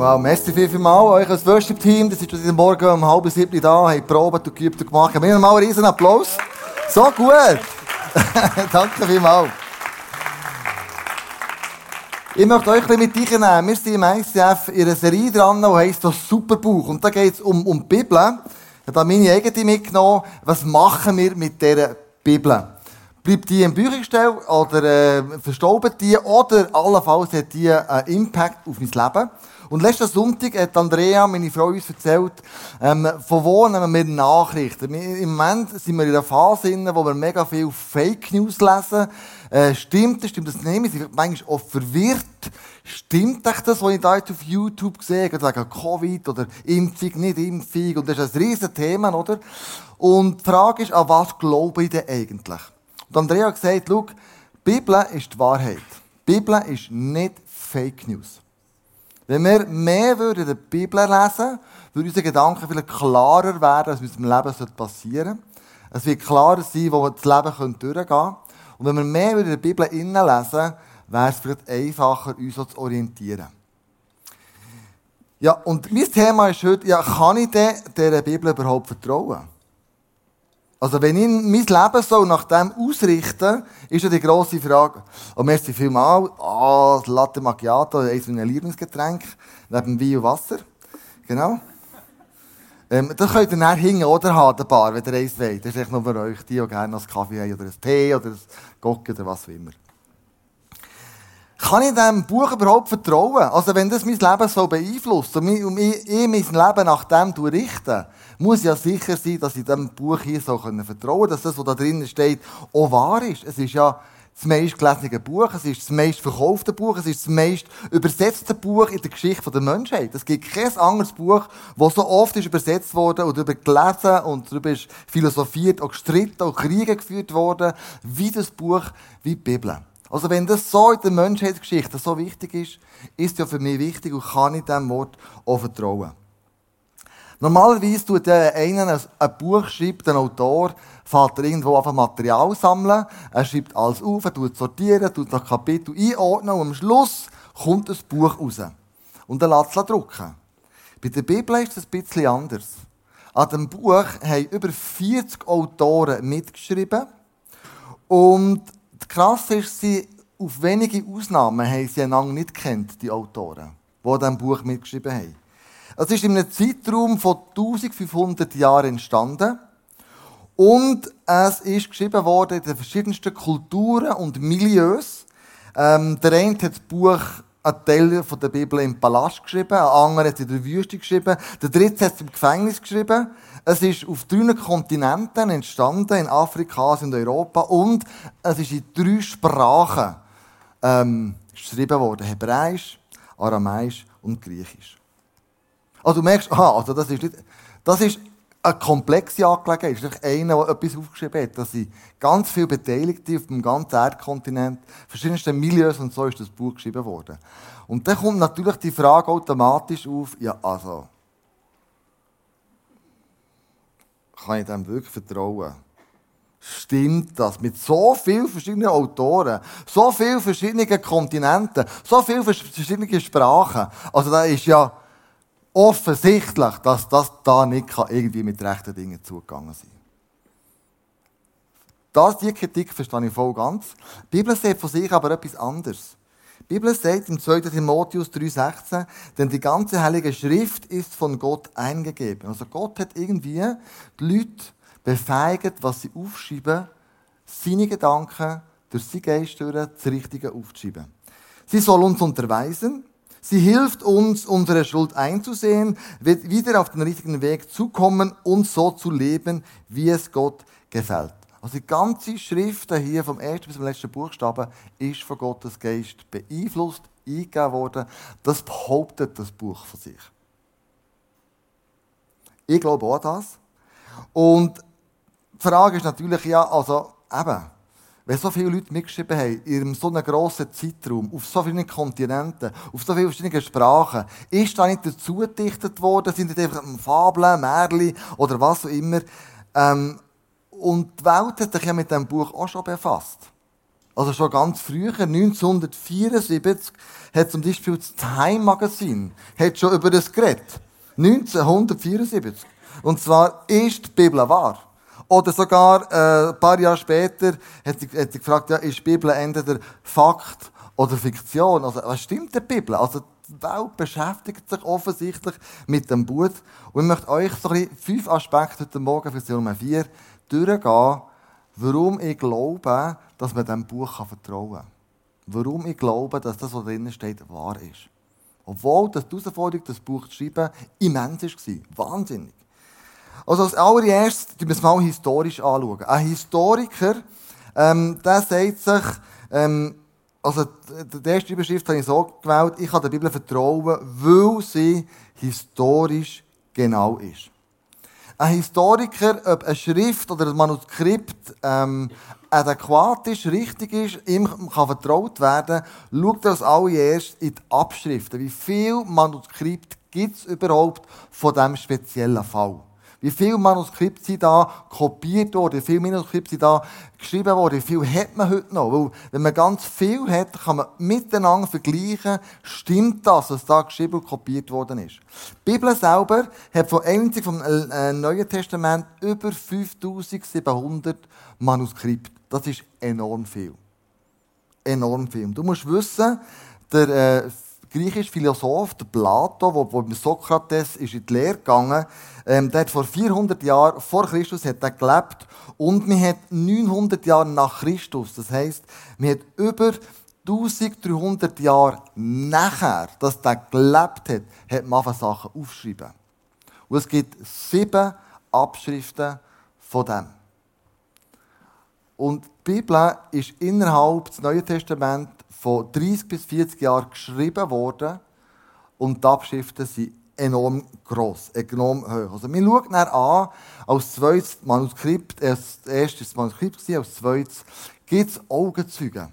Wow, merci viel, viel euch als Worship-Team. Das ist heute Morgen um halb sieben da, haben probiert und geübt und gemacht. Wir mal einen riesen Applaus. So gut. Danke vielmals. Ich möchte euch ein bisschen mit reinnehmen. Wir sind im ICF in einer Serie dran, die heisst das Superbuch. Und da geht es um, um die Bibel. Ich habe da meine eigene mitgenommen. Was machen wir mit dieser Bibel? Bleibt die im Büchergestell oder äh, verstauben die oder allenfalls hat die einen Impact auf mein Leben? Und letzten Sonntag hat Andrea, meine Frau, uns erzählt, ähm, von wo nehmen wir Nachrichten. Wir, Im Moment sind wir in einer Phase, in wo wir mega viel Fake News lesen. Äh, stimmt das, stimmt das nicht? Wir sind manchmal auch verwirrt. Stimmt echt das, was ich da jetzt auf YouTube sehe? Gerade wegen Covid oder Impfung, nicht Impfung. Und das ist ein riesen Thema, oder? Und die Frage ist, an was glaube ich denn eigentlich? Und Andrea hat gesagt, schau, die Bibel ist die Wahrheit. Die Bibel ist nicht Fake News. Wenn wir mehr würden der Bibel lesen, würde unser Gedanken vielleicht klarer werden, was in unserem Leben passieren sollte. Es wird klarer sein, wo wir das Leben durchgehen können. Und wenn wir mehr in der Bibel lesen, wäre es vielleicht einfacher, uns so zu orientieren. Ja, und mein Thema ist heute, ja, kann ich denn dieser Bibel überhaupt vertrauen? Also, wenn ich mein Leben so nach dem ausrichte, ist ja die grosse Frage, oh, merci vielmal, ah, oh, Latte Macchiato, eines meiner Lieblingsgetränke, neben Wein und Wasser. Genau. Ähm, das könnt ihr dann hingen oder haben, der Bar, wenn ihr eins wollt. Das ist echt nur für euch, die, die gerne einen Kaffee haben, oder einen Tee, oder ein Gocke, oder was auch immer. Kann ich diesem Buch überhaupt vertrauen? Also, wenn das mein Leben so beeinflusst und ich, mein Leben nach dem richte, muss ja sicher sein, dass ich diesem Buch hier so vertrauen kann, dass das, was da drinnen steht, auch wahr ist. Es ist ja das meist gelesene Buch, es ist das meist verkaufte Buch, es ist das meist übersetzte Buch in der Geschichte der Menschheit. Es gibt kein anderes Buch, das so oft ist übersetzt wurde und darüber gelesen und darüber ist philosophiert und gestritten und Kriege geführt worden, wie das Buch, wie die Bibel. Also wenn das so in der Menschheitsgeschichte so wichtig ist, ist ja für mich wichtig und kann ich diesem Wort auch vertrauen. Normalerweise tut einer ein Buch schreibt, ein Autor, fährt er irgendwo einfach Material sammeln, er schreibt alles auf, er tut sortieren, tut das Kapitel einordnen und am Schluss kommt das Buch raus. Und er lässt es drucken. Bei der Bibel ist es ein bisschen anders. An dem Buch haben über 40 Autoren mitgeschrieben und krass ist, sie auf wenige Ausnahmen haben sie einander nicht kennt, die Autoren, die an diesem Buch mitgeschrieben haben. Es ist in einem Zeitraum von 1500 Jahren entstanden. Und es ist geschrieben worden in den verschiedensten Kulturen und Milieus. Ähm, der eine hat das Buch einen Teil von der Bibel im Palast geschrieben, ein anderer hat es in der Wüste geschrieben, der dritte hat es im Gefängnis geschrieben. Es ist auf drei Kontinenten entstanden, in Afrika, und Europa, und es ist in drei Sprachen ähm, geschrieben worden: Hebräisch, Aramäisch und Griechisch. Also du merkst, aha, also das ist nicht, das ist eine komplexe Angelegenheit. Es ist einer, der etwas aufgeschrieben hat. Das sind ganz viele Beteiligte auf dem ganzen Erdkontinent, verschiedenste Milieus und so ist das Buch geschrieben worden. Und dann kommt natürlich die Frage automatisch auf, ja, also, kann ich dem wirklich vertrauen? Stimmt das? Mit so vielen verschiedenen Autoren, so vielen verschiedenen Kontinenten, so vielen verschiedenen Sprachen. Also da ist ja offensichtlich, dass das da nicht irgendwie mit rechten Dingen zugegangen sein Das, die Kritik verstehe ich voll ganz. Die Bibel sagt von sich aber etwas anderes. Die Bibel sagt im 2. Timotheus 3,16, denn die ganze Heilige Schrift ist von Gott eingegeben. Also Gott hat irgendwie die Leute befähigt, was sie aufschreiben, seine Gedanken durch seinen Geist durch das Richtige aufzuschreiben. Sie soll uns unterweisen, Sie hilft uns, unsere Schuld einzusehen, wieder auf den richtigen Weg zu kommen und so zu leben, wie es Gott gefällt. Also die ganze Schrift hier vom ersten bis zum letzten Buchstaben ist von Gottes Geist beeinflusst, eingegeben worden. Das behauptet das Buch von sich. Ich glaube auch das. Und die Frage ist natürlich ja, also eben, wenn so viele Leute mitgeschrieben haben, in so einem grossen Zeitraum, auf so vielen Kontinenten, auf so vielen verschiedenen Sprachen, ist da nicht dazu gedichtet worden, sind das einfach Fabeln, Märchen oder was auch immer. Ähm, und die Welt hat sich ja mit diesem Buch auch schon befasst. Also schon ganz früher, 1974, hat zum Beispiel das Time Magazine schon über das geredet. 1974. Und zwar ist die Bibel wahr. Oder sogar äh, ein paar Jahre später hat sie, hat sie gefragt, ja, ist die Bibel entweder Fakt oder Fiktion? Also, was stimmt der Bibel? Also, die Welt beschäftigt sich offensichtlich mit dem Buch. Und ich möchte euch so ein fünf Aspekte heute Morgen für Nummer 4 durchgehen, warum ich glaube, dass man diesem Buch vertrauen kann. Warum ich glaube, dass das, was drinnen steht, wahr ist. Obwohl die Herausforderung, das Buch zu schreiben, immens war. Wahnsinnig. Also als allererstes, schauen wir es mal historisch anschauen. Ein Historiker, ähm, der sagt sich, ähm, also die erste Überschrift habe ich so gewählt, ich kann der Bibel vertrauen, weil sie historisch genau ist. Ein Historiker, ob eine Schrift oder ein Manuskript ähm, adäquat ist, richtig ist, ihm kann vertraut werden, schaut er als allererst in die Abschriften. Wie viele Manuskripte gibt es überhaupt von diesem speziellen Fall? Wie viele Manuskripte sind da kopiert worden? Wie viele Manuskripte sind da geschrieben worden? Wie viel hat man heute noch? Weil, wenn man ganz viel hat, kann man miteinander vergleichen, stimmt das, was da geschrieben und kopiert worden ist. Die Bibel selber hat von einzig vom äh, Neuen Testament über 5700 Manuskripte. Das ist enorm viel. Enorm viel. Du musst wissen, der äh, griechische Philosoph, der Plato, der, der mit Sokrates ist in die Lehre gegangen ähm, der hat vor 400 Jahren vor Christus hat er gelebt und man hat 900 Jahre nach Christus, das heißt, man hat über 1300 Jahre nachher, dass er gelebt hat, hat man Sachen aufgeschrieben. Und es gibt sieben Abschriften von dem. Und die Bibel ist innerhalb des Neuen Testaments von 30 bis 40 Jahren geschrieben worden und die Abschriften sind enorm gross, enorm hoch. Also wir schauen dann an, als zweites Manuskript, als erstes Manuskript war, als zweites gibt es Augenzeugen.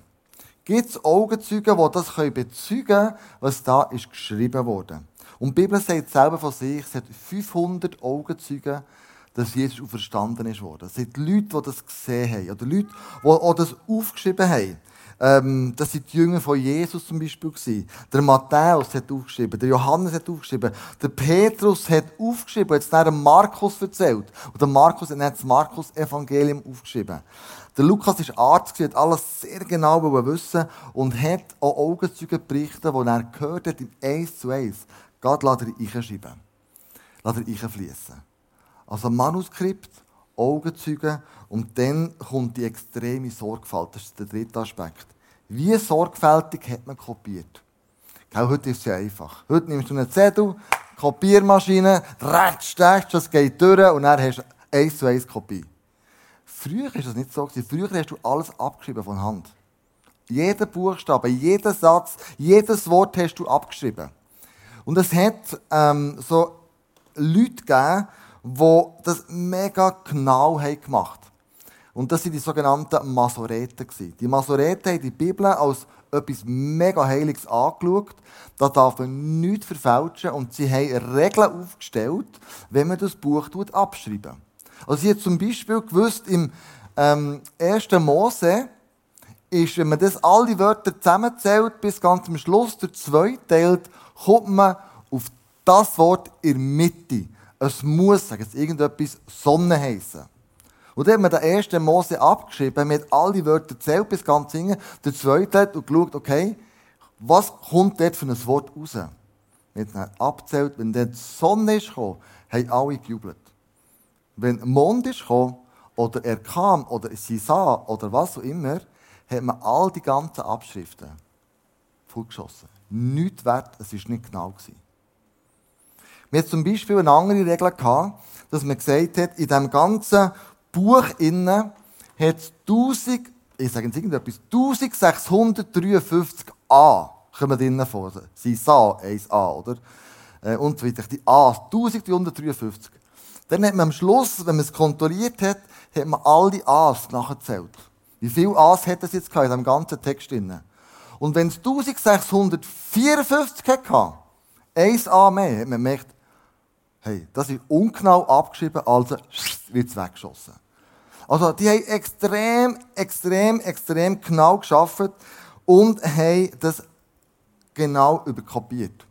Gibt es Augenzeugen, die das bezeugen können, was da ist geschrieben wurde. Und die Bibel sagt selber von sich, es hat 500 Augenzeugen, dass Jesus auferstanden ist worden. Es sind Leute, die das gesehen haben. Oder Leute, die das aufgeschrieben haben. Ähm, das sind die Jünger von Jesus zum Beispiel. Gewesen. Der Matthäus hat aufgeschrieben, der Johannes hat aufgeschrieben, der Petrus hat aufgeschrieben, hat es dann Markus erzählt. Und der Markus hat das Markus-Evangelium aufgeschrieben. Der Lukas ist Arzt, hat alles sehr genau wissen und hat auch Augenzeugen berichtet, die er gehört hat, im Eins zu Eins. Gott lässt er einschreiben. Lässt er einfließen. Also Manuskript, Augenzeugen und dann kommt die extreme Sorgfalt. Das ist der dritte Aspekt. Wie sorgfältig hat man kopiert? Gell, heute ist es ja einfach. Heute nimmst du einen Zettel, Kopiermaschine, rechts, rechts, das geht durch und dann hast du eins zu eins Kopie. Früher war das nicht so. Früher hast du alles abgeschrieben von Hand. Jeden Buchstabe, jeden Satz, jedes Wort hast du abgeschrieben. Und es hat ähm, so Leute gegeben, die das mega genau haben gemacht Und das waren die sogenannten Masoreten. Die Masoreten haben die Bibel als etwas mega Heiliges angeschaut. Da darf man nichts verfälschen. Und sie haben Regeln aufgestellt, wenn man das Buch abschreiben Also sie hat zum Beispiel gewusst, im ähm, 1. Mose ist, wenn man das alle Wörter zusammenzählt, bis ganz zum Schluss der zwei teilt, kommt man auf das Wort in der Mitte. Es muss sagen, es irgendetwas Sonne heißen. Und dann hat man den ersten Mose abgeschrieben, man hat alle Wörter gezählt bis ganz hinten, der zweite hat und geschaut, okay, was kommt dort für ein Wort raus? Hat dann abgezählt, wenn dann die Sonne ist gekommen, haben alle gejubelt. Wenn Mond ist gekommen, oder er kam, oder sie sah, oder was auch immer, hat man all die ganzen Abschriften vollgeschossen. Nichts wert, es war nicht genau. Gewesen. Wir hatten zum Beispiel eine andere Regel gehabt, dass man gesagt hat, in diesem ganzen Buch innen hat es 1000, ich sage jetzt irgendetwas, 1653 A kommen drinnen vor. Sie sah 1a, oder? Äh, und so weiter. Die A, 1353. Dann hat man am Schluss, wenn man es kontrolliert hat, hat man all die A's nachgezählt. Wie viele A's hat es jetzt in diesem ganzen Text drin? Und wenn es 1654 hatte, 1 A mehr, hat man gemerkt, Hey, das ist ungenau abgeschrieben, also wird es weggeschossen. Also, die haben extrem, extrem, extrem genau geschafft und haben das genau überkopiert.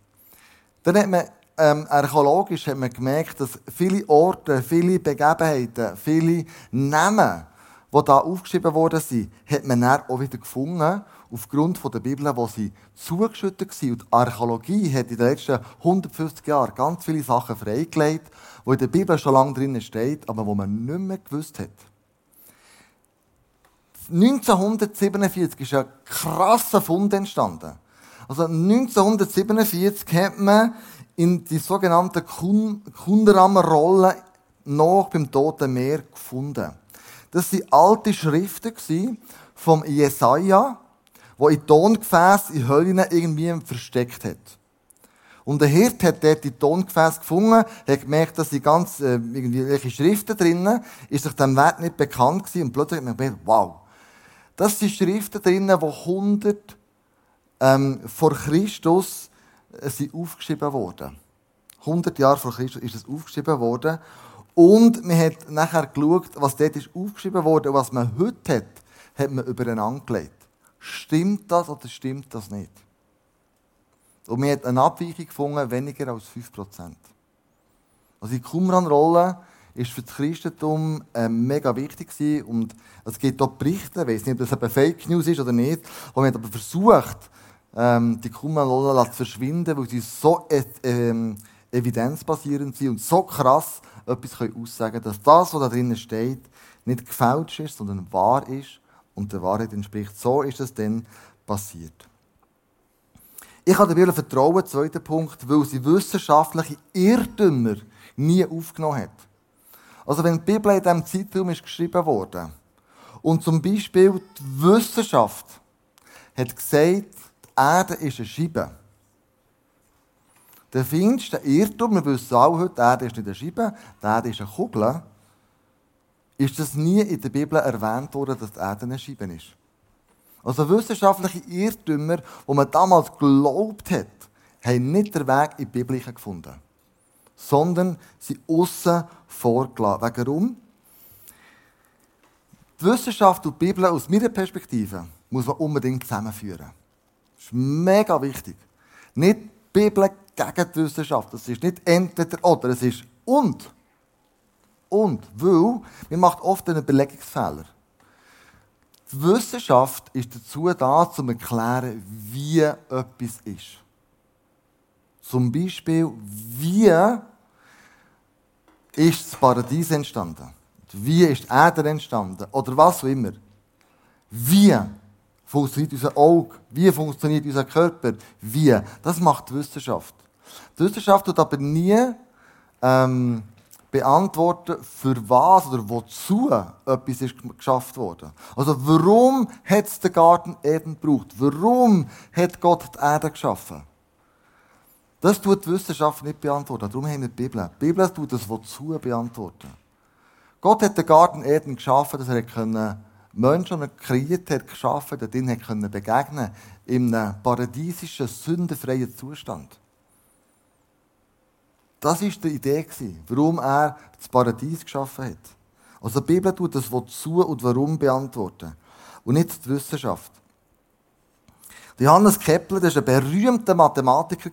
Dann hat man ähm, archäologisch hat man gemerkt, dass viele Orte, viele Begebenheiten, viele Namen, die da aufgeschrieben worden sind, hat man dann auch wieder gefunden, aufgrund der Bibel, wo sie zugeschüttet waren. Und die Archäologie hat in den letzten 150 Jahren ganz viele Sachen freigelegt, die in der Bibel schon lange drin steht, aber wo man nicht mehr gewusst hat. 1947 ist ein krasser Fund entstanden. Also 1947 hat man in die sogenannte Kunderammer-Rolle noch beim Toten Meer gefunden. Das waren alte Schriften vom Jesaja, wo in Tongefäß in Höhlen irgendwie versteckt hat. Und der Hirt hat dort die Tongefäße gefunden, hat gemerkt, dass sie ganz äh, irgendwelche Schriften drinnen, ist sich dem Wert nicht bekannt gewesen und plötzlich hat man gemerkt, wow, das sind Schriften drinnen, die 100 ähm, vor Christus äh, sind aufgeschrieben worden. 100 Jahre vor Christus ist es aufgeschrieben worden. Und man hat nachher geschaut, was dort ist aufgeschrieben wurde und was man heute hat, hat man übereinander gelegt. Stimmt das oder stimmt das nicht? Und man hat eine Abweichung gefunden, weniger als 5%. Also die Qumran-Rolle ist für das Christentum äh, mega wichtig gewesen. und es gibt auch Berichte, ich weiß nicht, ob das eine Fake News ist oder nicht, man hat aber versucht, ähm, die Qumran-Rolle zu verschwinden, weil sie so äh, ähm, evidenzbasierend sind und so krass etwas können aussagen dass das, was da drinnen steht, nicht gefälscht ist, sondern wahr ist und der Wahrheit entspricht. So ist es dann passiert. Ich kann der Bibel vertrauen, zweiter Punkt, weil sie wissenschaftliche Irrtümer nie aufgenommen hat. Also wenn die Bibel in diesem Zeitraum ist geschrieben wurde und zum Beispiel die Wissenschaft hat gesagt, die Erde ist eine Scheibe. Der feinste Irrtum, wir wissen auch heute, die Erde ist nicht eine Scheibe, die Erde ist eine Kugel, ist das nie in der Bibel erwähnt worden, dass die Erde eine Scheibe ist. Also wissenschaftliche Irrtümer, die man damals geglaubt hat, haben nicht den Weg in die Bibel gefunden, sondern sie aussen vorgelassen. Warum? Die Wissenschaft und die Bibel aus meiner Perspektive muss man unbedingt zusammenführen. Das ist mega wichtig. Nicht die Bibel gegen die Wissenschaft. Das ist nicht entweder oder, es ist und. Und, weil, man macht oft einen Überlegungsfehler. Die Wissenschaft ist dazu da, um zu erklären, wie etwas ist. Zum Beispiel, wie ist das Paradies entstanden? Wie ist die Erde entstanden? Oder was auch immer. Wie funktioniert unser Auge? Wie funktioniert unser Körper? Wie? Das macht die Wissenschaft. Die Wissenschaft tut aber nie ähm, beantworten, für was oder wozu etwas ist geschafft wurde. Also warum hat es den Garten Eden gebraucht? Warum hat Gott die Erde geschaffen? Das tut die Wissenschaft nicht beantworten. Darum haben wir die Bibel. Die Bibel tut das wozu beantworten. Gott hat den Garten Eden geschaffen, dass er Menschen, die er kreiert hat, geschaffen, hat, denen begegnen in einem paradiesischen, sündenfreien Zustand. Das war die Idee, warum er das Paradies geschaffen hat. Also die Bibel tut das Wozu und Warum beantworten. Und nicht die Wissenschaft. Johannes Kepler, war ein berühmter Mathematiker.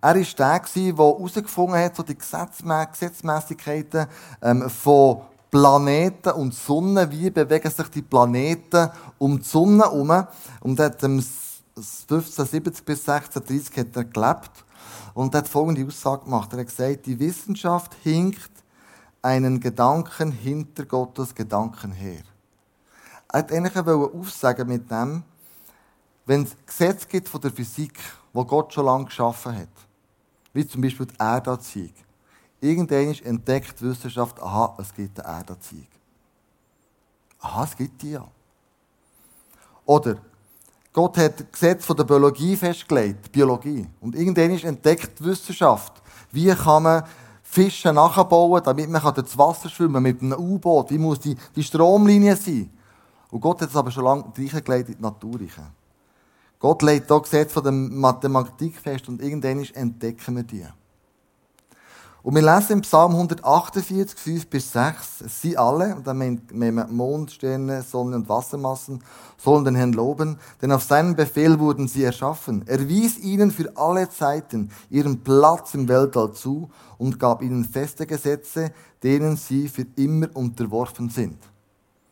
Er war der, der herausgefunden hat, so die Gesetzmäßigkeiten ähm, von Planeten und Sonne. Wie bewegen sich die Planeten um die Sonne herum? Und er hat 1570 bis 1630 hat er gelebt. Und er hat folgende Aussage gemacht. Er hat gesagt, die Wissenschaft hinkt einen Gedanken hinter Gottes Gedanken her. Er hat eigentlich aufsagen mit dem, wenn es Gesetze gibt von der Physik, wo Gott schon lange geschaffen hat, wie zum Beispiel die Erdanziehung, irgendwann entdeckt die Wissenschaft, aha, es gibt eine Erdanziehung. Aha, es gibt die ja. Oder Gott hat Gesetz von der Biologie festgelegt, Biologie. Und irgendwann ist entdeckt die Wissenschaft. Wie kann man Fische nachbauen, damit man durchs Wasser schwimmen kann, mit einem U-Boot? Wie muss die, die Stromlinie sein? Und Gott hat es aber schon lange reingelegt in die Natur. Gott legt hier Gesetze von der Mathematik fest und irgendwann entdecken wir die. Und wir lesen im Psalm 148, 5 bis 6, sie alle, und dann meinen Mond, Sterne, Sonne und Wassermassen, sollen den Herrn loben, denn auf seinen Befehl wurden sie erschaffen. Er wies ihnen für alle Zeiten ihren Platz im Weltall zu und gab ihnen feste Gesetze, denen sie für immer unterworfen sind.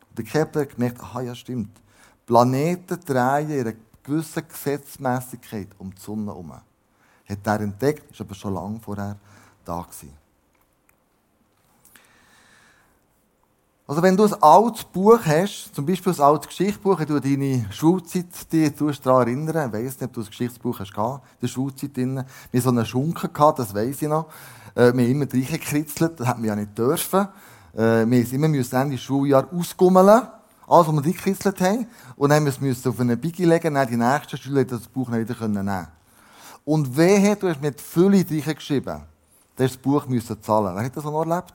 Und der Kepler hat gemerkt, aha, ja stimmt. Planeten drehen ihre gewisse Gesetzmäßigkeit um die Sonne herum. Hat er entdeckt, ist aber schon lange vorher da gewesen. Also wenn du ein altes Buch hast, zum Beispiel ein altes Geschichtsbuch, du deine Schulzeit die daran erinnern, ich weiss nicht, ob du ein Geschichtsbuch hast gehabt, der Schulzeit drin. Wir so einen Schunken gehabt, das weiss ich noch. Äh, wir haben immer reingekritzelt, das hätten wir ja nicht dürfen. Äh, wir mussten immer Ende Schuljahr ausgummeln, alles, was wir reingekritzelt haben. Und dann mussten wir auf eine Biggie legen, dann die nächsten Schüler das Buch nicht wieder nehmen. Und wehe, du hast mit Fülle reingeschrieben das Buch müssen zahlen. Wer hat das noch erlebt?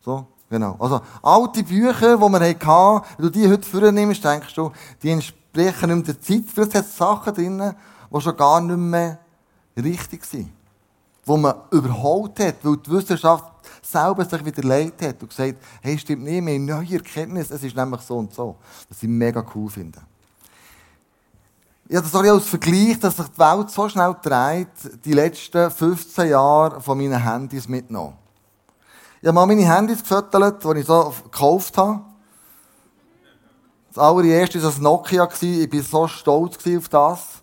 So, genau. Also, alte Bücher, die wir hatten, wenn du die heute vornimmst, denkst du, die entsprechen nicht mehr der Zeit. Vielleicht hat es Sachen drin, die schon gar nicht mehr richtig sind. Die man überholt hat, weil die Wissenschaft selber sich wieder leid hat und gesagt, hey, stimmt nicht, haben neue Erkenntnisse, es ist nämlich so und so. Was ich mega cool finde. Ich habe das auch als Vergleich, dass sich die Welt so schnell dreht, die letzten 15 Jahre von meinen Handys mitgenommen. Ich habe mal meine Handys gefüttert, die ich so gekauft habe. Das allererste war das Nokia. Ich war so stolz auf das.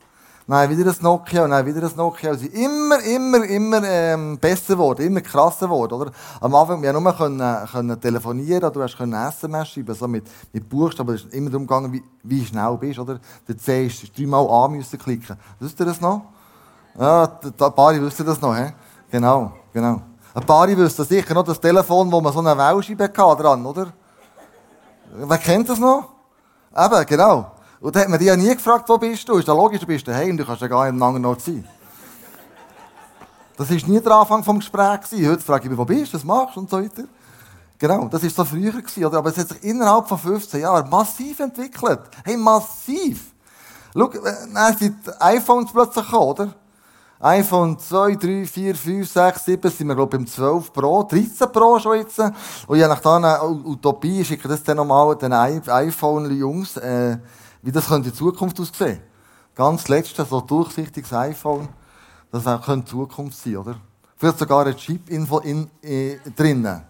Dann wieder ein Nokia dann wieder ein Nokia. Also immer, immer, immer ähm, besser geworden, immer krasser geworden. Oder? Am Anfang, wir nur können, können telefonieren oder du hast können SMS schreiben, so mit, mit Buchstaben. Es ist immer darum gegangen, wie, wie schnell du bist. Oder? Der C ist dreimal A müssen klicken. Wisst ihr das noch? Ja, ein paar wissen das noch. He? Genau, genau. Ein paar wissen sicher noch das Telefon, wo man so eine Wellscheibe hatte dran, oder? Wer kennt das noch? Eben, genau. Und dann hat man dich ja nie gefragt, wo bist du? Ist ja logisch, du bist daheim, du kannst ja gar nicht im anderen Ort sein. Das war nie der Anfang des Gesprächs. Heute frage ich mich, wo bist du, was machst du und so weiter. Genau, das war so früher. Gewesen, oder? Aber es hat sich innerhalb von 15 Jahren massiv entwickelt. Hey, massiv. Schau, äh, dann sind die iPhones plötzlich gekommen, oder? iPhone 2, 3, 4, 5, 6, 7 sind wir, glaube ich, im 12 Pro, 13 Pro schon jetzt. Und je nachdem, Utopie, schicke das dann nochmal den iPhone-Jungs, äh, wie das könnte in Zukunft aussehen. Ganz letzte, so durchsichtiges iPhone, das könnte Zukunft sein, oder? Vielleicht sogar ein Chip-Info in, äh, drinnen.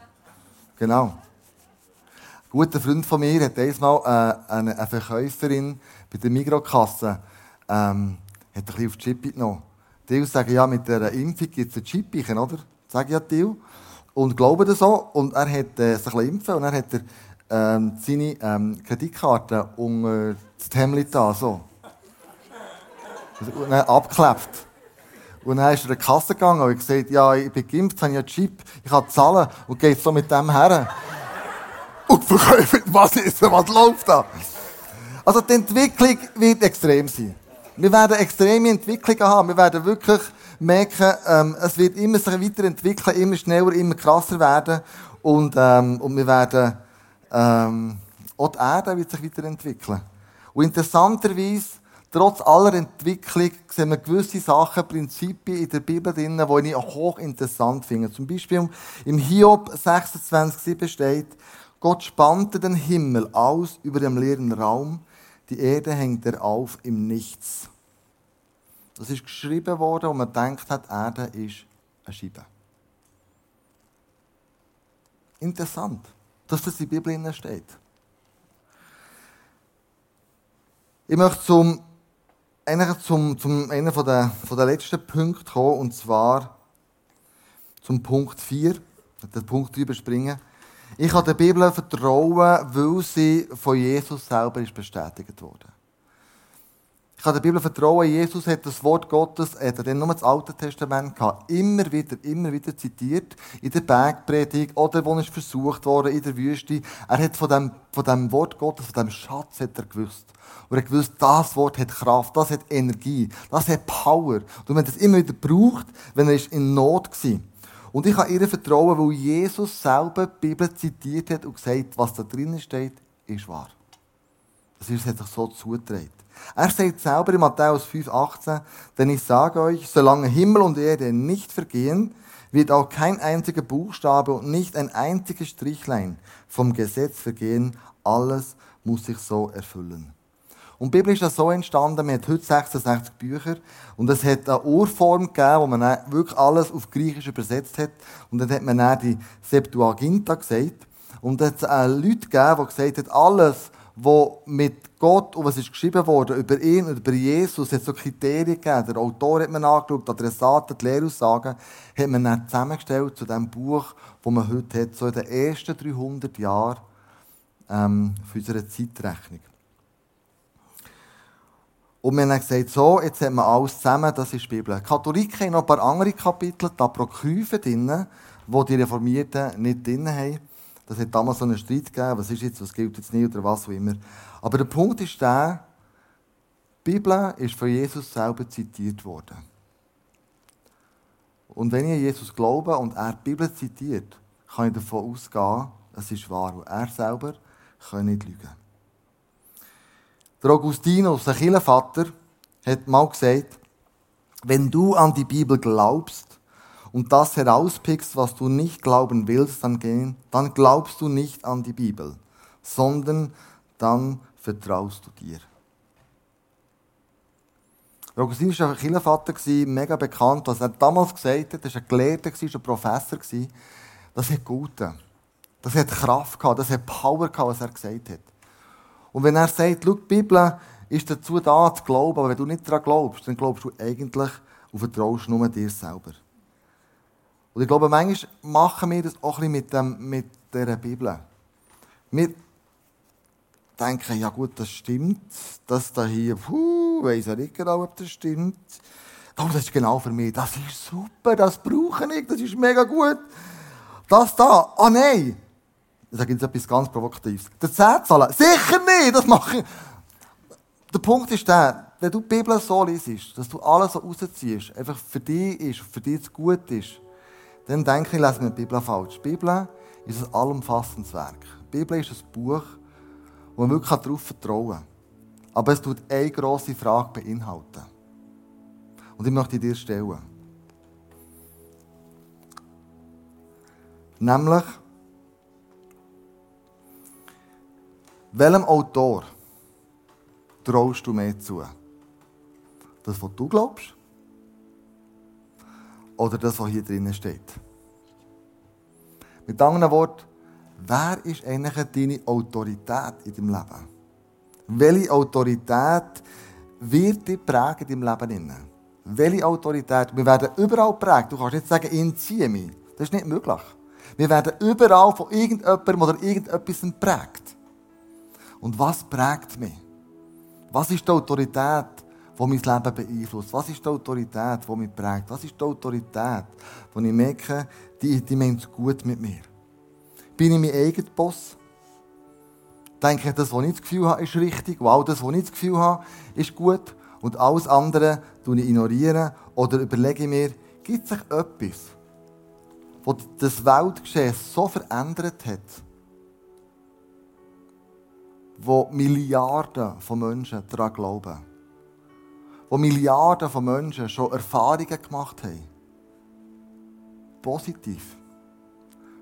Genau. Ein guter Freund von mir hat einmal äh, eine, eine Verkäuferin bei der Mikrokasse ähm, hat ein bisschen auf die Chip genommen. Die sagen, ja, mit der Impfung gibt es ein Chip, oder? Sag ja die. Und glauben das so. Und er hat äh, sich ein bisschen impfen und dann hat er ähm, seine ähm, Kreditkarte äh, das Hemd da, so. Und dann abgeklebt. Und dann ist er in die Kasse gegangen und gesagt, ja, ich bin geimpft, habe ja einen Chip, ich kann zahlen und geht so mit dem her. Und verkauft, was ist, was läuft da? Also die Entwicklung wird extrem sein. Wir werden extreme Entwicklungen haben. Wir werden wirklich merken, ähm, es wird immer sich weiterentwickeln, immer schneller, immer krasser werden. Und, ähm, und wir werden ähm, auch die Erde wird sich weiterentwickeln. Und interessanterweise, trotz aller Entwicklung, sehen wir gewisse Sachen, Prinzipien in der Bibel drin, die ich auch hochinteressant finde. Zum Beispiel im Hiob 26,7 steht, Gott spannte den Himmel aus über dem leeren Raum, die Erde hängt er auf im Nichts. Das ist geschrieben worden und man denkt hat, Erde ist eine Scheibe. Interessant dass das in der Bibel steht. Ich möchte zum, eigentlich zum, zum einen von der, von der letzten Punkte kommen, und zwar zum Punkt 4. Den Punkt überspringen. Ich kann der Bibel vertrauen, weil sie von Jesus selber ist bestätigt wurde. Ich kann der Bibel vertrauen, Jesus hat das Wort Gottes, er hat dann nur das Alte Testament gehabt, immer wieder, immer wieder zitiert, in der Bergpredigt oder wo es versucht wurde, in der Wüste. Er hat von dem, von dem Wort Gottes, von dem Schatz hat er gewusst. Und er hat gewusst, das Wort hat Kraft, das hat Energie, das hat Power. Und man hat das immer wieder gebraucht, wenn er in Not war. Und ich kann ihr vertrauen, weil Jesus selber die Bibel zitiert hat und gesagt, was da drinnen steht, ist wahr. Das ist, hat sich so zugetragen. Er sagt selber in Matthäus 5,18, denn ich sage euch, solange Himmel und Erde nicht vergehen, wird auch kein einziger Buchstabe und nicht ein einziges Strichlein vom Gesetz vergehen. Alles muss sich so erfüllen. Und die Bibel ist ja so entstanden, wir haben heute 66 Bücher und es hat eine Urform gegeben, wo man wirklich alles auf Griechisch übersetzt hat. Und dann hat man dann die Septuaginta gesagt. Und es hat Leute gegeben, die gesagt haben, alles, was mit Gott und was ist geschrieben worden über ihn und über Jesus, hat so Kriterien gegeben. Der Autor hat man angeschaut, die Adressaten, die Lehraussagen, hat man dann zusammengestellt zu dem Buch, das man heute hat, so in den ersten 300 Jahren ähm, für unsere Zeitrechnung. Und wir haben gesagt, so, jetzt haben wir alles zusammen, das ist die Bibel. Die Katholiken haben noch ein paar andere Kapitel, die Apokryphen drin, die die Reformierten nicht drin haben. Das hat damals so einen Streit gegeben, was ist jetzt, was gilt jetzt nicht oder was auch immer. Aber der Punkt ist der, die Bibel ist von Jesus selber zitiert worden. Und wenn ich Jesus glaube und er die Bibel zitiert, kann ich davon ausgehen, es ist wahr. Und er selber kann nicht lügen. Der Augustinus, der Kirchenvater, hat mal gesagt, wenn du an die Bibel glaubst und das herauspickst, was du nicht glauben willst, dann, dann glaubst du nicht an die Bibel, sondern dann vertraust du dir. Der Augustinus war ein Kirchenvater, mega bekannt. Was er damals gesagt hat, er war ein Gelehrter, ein Professor. Das hat Gute. Das hat Kraft gehabt, das hat Power gehabt, was er gesagt hat. Und wenn er sagt, die Bibel ist dazu da, zu glauben, aber wenn du nicht daran glaubst, dann glaubst du eigentlich und vertraust nur dir selber. Und ich glaube, manchmal machen wir das auch ein bisschen mit, dem, dieser Bibel. Wir denken, ja gut, das stimmt. Das da hier, puh, weiss ja nicht genau, ob das stimmt. Oh, das ist genau für mich. Das ist super, das brauche ich, das ist mega gut. Das da, oh, nein, ich sage jetzt etwas ganz Provokatives. Der Zehnzahler, sicher nicht, das mache ich. Der Punkt ist der, wenn du die Bibel so liest, dass du alles so rausziehst, einfach für dich ist, für dich gut ist, dann denke ich, lese mir die Bibel falsch. Die Bibel ist ein allumfassendes Werk. Die Bibel ist ein Buch, wo man wirklich darauf vertrauen kann. Aber es tut eine grosse Frage beinhalten. Und ich möchte dir stellen. Nämlich, Welchem Autor traust du mehr zu? Das, was du glaubst? Oder das, was hier drinnen steht? Mit anderen Worten, wer ist eigentlich deine Autorität in deinem Leben? Welche Autorität wird dich prägen in deinem Leben? Welche Autorität? Wir werden überall prägt. Du kannst nicht sagen, ihn ziehe mich. Das ist nicht möglich. Wir werden überall von irgendjemandem oder irgendetwas prägt. Und was prägt mich? Was ist die Autorität, die mein Leben beeinflusst? Was ist die Autorität, die mich prägt? Was ist die Autorität, wo ich merke, die, die meint gut mit mir? Bin ich mein eigener Boss? Denke ich, das, was ich das Gefühl habe, ist richtig. Wow, das, was ich das Gefühl habe, ist gut. Und alles andere ignoriere ich Oder überlege ich mir, gibt es etwas, das das Weltgeschehen so verändert hat, wo Milliarden von Menschen daran glauben. Wo Milliarden von Menschen schon Erfahrungen gemacht haben. Positiv.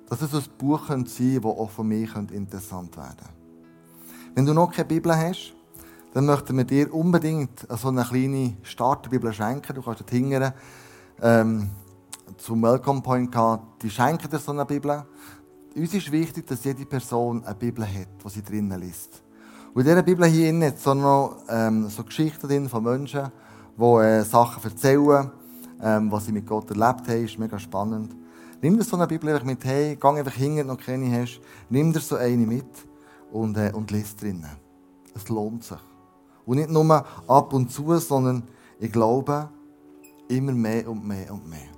Dass es ein Buch sein könnte, das auch für mich interessant werden könnte. Wenn du noch keine Bibel hast, dann möchten wir dir unbedingt so eine kleine Starterbibel schenken. Du kannst dort hingern, ähm, zum Welcome Point gehen. Die schenken dir so eine Bibel. Uns ist wichtig, dass jede Person eine Bibel hat, die sie drinnen liest. Und in dieser Bibel hier innen so noch ähm, so Geschichten drin von Menschen, die äh, Sachen erzählen, ähm, was sie mit Gott erlebt haben. Das ist mega spannend. Nimm dir so eine Bibel einfach mit, hey, geh einfach hin, noch keine hast. Nimm dir so eine mit und, äh, und lies drinnen. Es lohnt sich. Und nicht nur ab und zu, sondern ich glaube, immer mehr und mehr und mehr.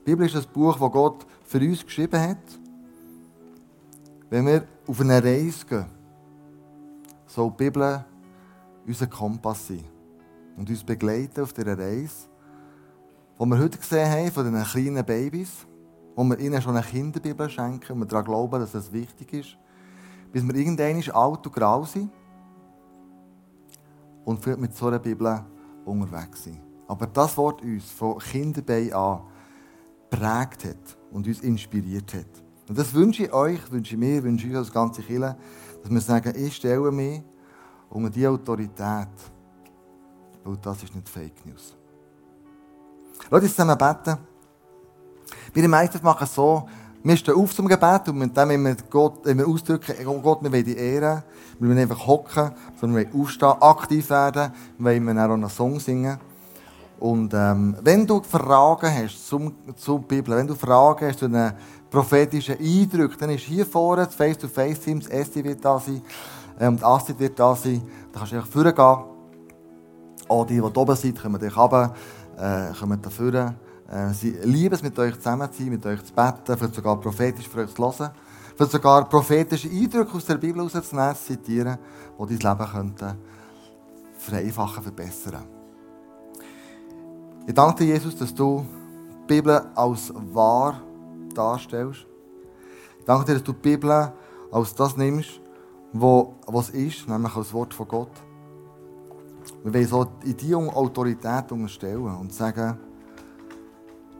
Die Bibel ist ein Buch, das Gott für uns geschrieben hat. Wenn wir auf eine Reise gehen, soll die Bibel unser Kompass sein und uns begleiten auf dieser Reise, die wir heute gesehen haben von den kleinen Babys, wo wir ihnen schon eine Kinderbibel schenken und wir daran glauben, dass das wichtig ist, bis wir irgendwann alt und grau sind und vielleicht mit so einer Bibel unterwegs sind. Aber das Wort uns von Kinderbein an prägt hat und uns inspiriert hat. Und das wünsche ich euch, wünsche ich mir, wünsche ich als ganze Kirche, dass wir sagen, ich stelle mich unter die Autorität, weil das ist nicht Fake News. Lass uns zusammen beten. Wir meistens machen es so, wir stehen auf zum Gebet und mit dem, wenn wir, Gott, wenn wir ausdrücken, oh Gott, wir wollen die Ehren, wir wollen einfach hocken, sondern wir wollen aufstehen, aktiv werden, wir wollen auch einen Song singen. Und ähm, wenn du Fragen hast zum, zur Bibel, wenn du Fragen hast zu den prophetischen Eindrücken, dann ist hier vorne das Face-to-Face-Team, das Esti wird da sein, ähm, die Asti wird da sein, da kannst du einfach vorgehen. Auch die, die oben sind, kommen dich runter, äh, kommen da vorne. Äh, sie lieben es, mit euch zusammen zu sein, mit euch zu beten, vielleicht sogar prophetisch für euch zu hören, vielleicht sogar prophetische Eindrücke aus der Bibel herauszunehmen, zu zitieren, die dein Leben könnten vereinfachen, verbessern. Ich danke dir, Jesus, dass du die Bibel als wahr darstellst. Ich danke dir, dass du die Bibel als das nimmst, was ist, nämlich als Wort von Gott. Wir wollen so in die Autorität unterstellen und sagen,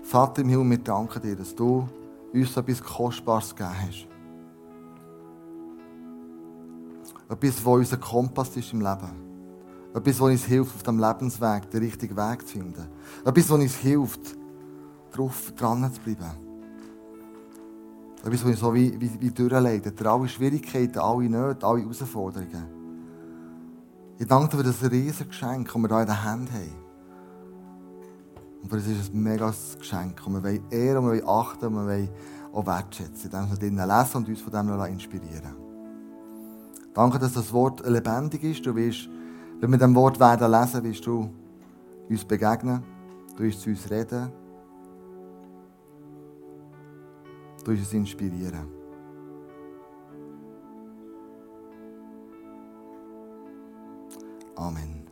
Vater im Himmel, wir danken dir, dass du uns etwas Kostbares gegeben hast. Etwas, was unser Kompass ist im Leben. Etwas, was uns hilft, auf dem Lebensweg den richtigen Weg zu finden. Etwas, was uns hilft, drauf dran zu bleiben. Etwas, was uns so wie, wie, wie durchleitet. Alle Schwierigkeiten, alle Nöte, alle Herausforderungen. Ich danke dir für das riesige Geschenk, das wir hier in den Händen haben. Und es ist ein mega Geschenk. Und wir wollen ehren, wir wollen achten, und wir wollen auch wertschätzen, indem wir drinnen lesen und uns von dem inspirieren Danke, dass das Wort lebendig ist. Du wirst, wenn wir dem Wort werden lesen, wirst du uns begegnen, du wirst zu uns reden, du wirst uns inspirieren. Amen.